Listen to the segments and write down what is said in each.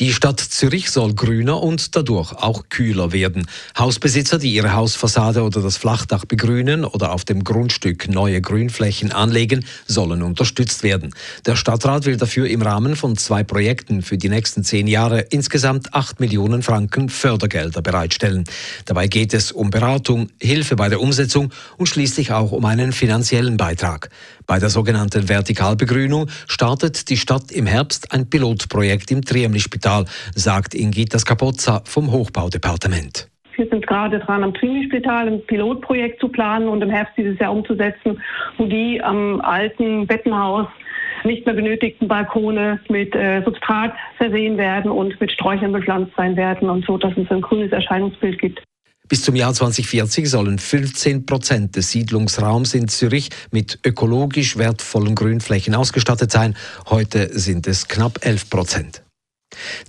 Die Stadt Zürich soll grüner und dadurch auch kühler werden. Hausbesitzer, die ihre Hausfassade oder das Flachdach begrünen oder auf dem Grundstück neue Grünflächen anlegen, sollen unterstützt werden. Der Stadtrat will dafür im Rahmen von zwei Projekten für die nächsten zehn Jahre insgesamt acht Millionen Franken Fördergelder bereitstellen. Dabei geht es um Beratung, Hilfe bei der Umsetzung und schließlich auch um einen finanziellen Beitrag. Bei der sogenannten Vertikalbegrünung startet die Stadt im Herbst ein Pilotprojekt im Triemli-Spital, sagt Ingitas Capozza vom Hochbaudepartement. Wir sind gerade dran, am Triemli-Spital ein Pilotprojekt zu planen und im Herbst dieses Jahr umzusetzen, wo die am alten Bettenhaus nicht mehr benötigten Balkone mit äh, Substrat versehen werden und mit Sträuchern bepflanzt sein werden und so, dass es ein grünes Erscheinungsbild gibt. Bis zum Jahr 2040 sollen 15 Prozent des Siedlungsraums in Zürich mit ökologisch wertvollen Grünflächen ausgestattet sein. Heute sind es knapp 11 Prozent.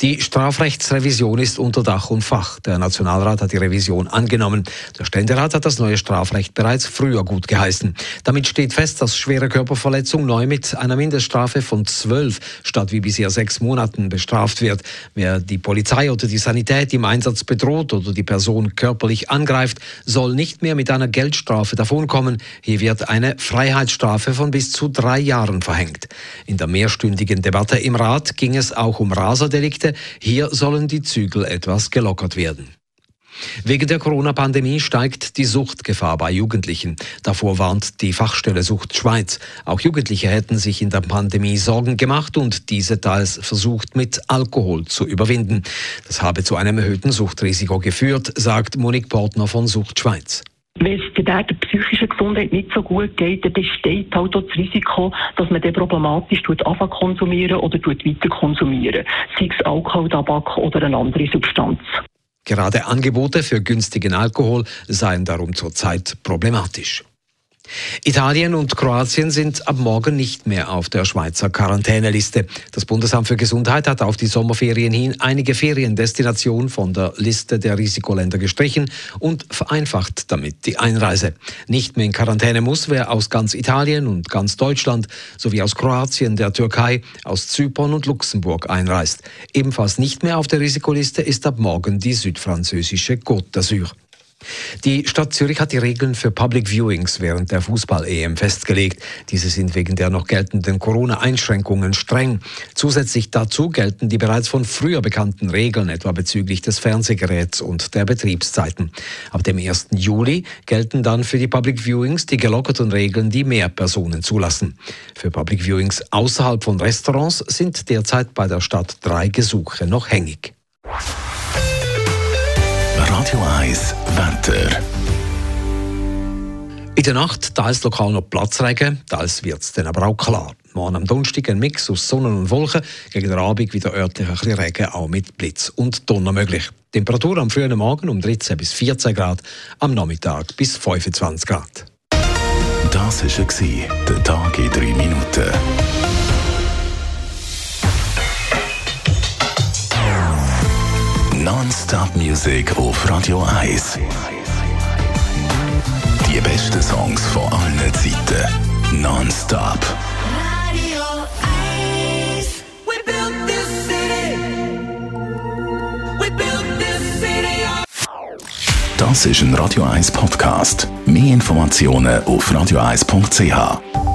Die Strafrechtsrevision ist unter Dach und Fach. Der Nationalrat hat die Revision angenommen. Der Ständerat hat das neue Strafrecht bereits früher gut geheißen. Damit steht fest, dass schwere Körperverletzung neu mit einer Mindeststrafe von zwölf statt wie bisher sechs Monaten bestraft wird. Wer die Polizei oder die Sanität im Einsatz bedroht oder die Person körperlich angreift, soll nicht mehr mit einer Geldstrafe davonkommen. Hier wird eine Freiheitsstrafe von bis zu drei Jahren verhängt. In der mehrstündigen Debatte im Rat ging es auch um Raser Delikte. Hier sollen die Zügel etwas gelockert werden. Wegen der Corona-Pandemie steigt die Suchtgefahr bei Jugendlichen. Davor warnt die Fachstelle Sucht Schweiz. Auch Jugendliche hätten sich in der Pandemie Sorgen gemacht und diese teils versucht mit Alkohol zu überwinden. Das habe zu einem erhöhten Suchtrisiko geführt, sagt Monique Portner von Sucht Schweiz. Wenn es der, psychischen Gesundheit nicht so gut geht, dann besteht halt auch das Risiko, dass man dann problematisch anfangen konsumieren oder weiter konsumieren. Sei es Alkohol, Tabak oder eine andere Substanz. Gerade Angebote für günstigen Alkohol seien darum zurzeit problematisch. Italien und Kroatien sind ab morgen nicht mehr auf der Schweizer Quarantäneliste. Das Bundesamt für Gesundheit hat auf die Sommerferien hin einige Feriendestinationen von der Liste der Risikoländer gestrichen und vereinfacht damit die Einreise. Nicht mehr in Quarantäne muss, wer aus ganz Italien und ganz Deutschland sowie aus Kroatien, der Türkei, aus Zypern und Luxemburg einreist. Ebenfalls nicht mehr auf der Risikoliste ist ab morgen die südfranzösische Côte d'Azur. Die Stadt Zürich hat die Regeln für Public Viewings während der Fußball-EM festgelegt. Diese sind wegen der noch geltenden Corona-Einschränkungen streng. Zusätzlich dazu gelten die bereits von früher bekannten Regeln, etwa bezüglich des Fernsehgeräts und der Betriebszeiten. Ab dem 1. Juli gelten dann für die Public Viewings die gelockerten Regeln, die mehr Personen zulassen. Für Public Viewings außerhalb von Restaurants sind derzeit bei der Stadt drei Gesuche noch hängig. Radio 1 Wetter. In der Nacht teils lokal noch Platzregen, teils wird es dann aber auch klar. Morgen am Donnerstag ein Mix aus Sonne und Wolken, gegen den Abend wieder örtlich ein bisschen Regen, auch mit Blitz und Donner möglich. Temperatur am frühen Morgen um 13 bis 14 Grad, am Nachmittag bis 25 Grad. Das war der Tag in drei Minuten. Non-Stop Music auf Radio 1. Die besten Songs von allen Zeiten. Non-Stop. Radio 1. We built this city. We built this city. Das ist ein Radio 1 Podcast. Mehr Informationen auf radio1.ch.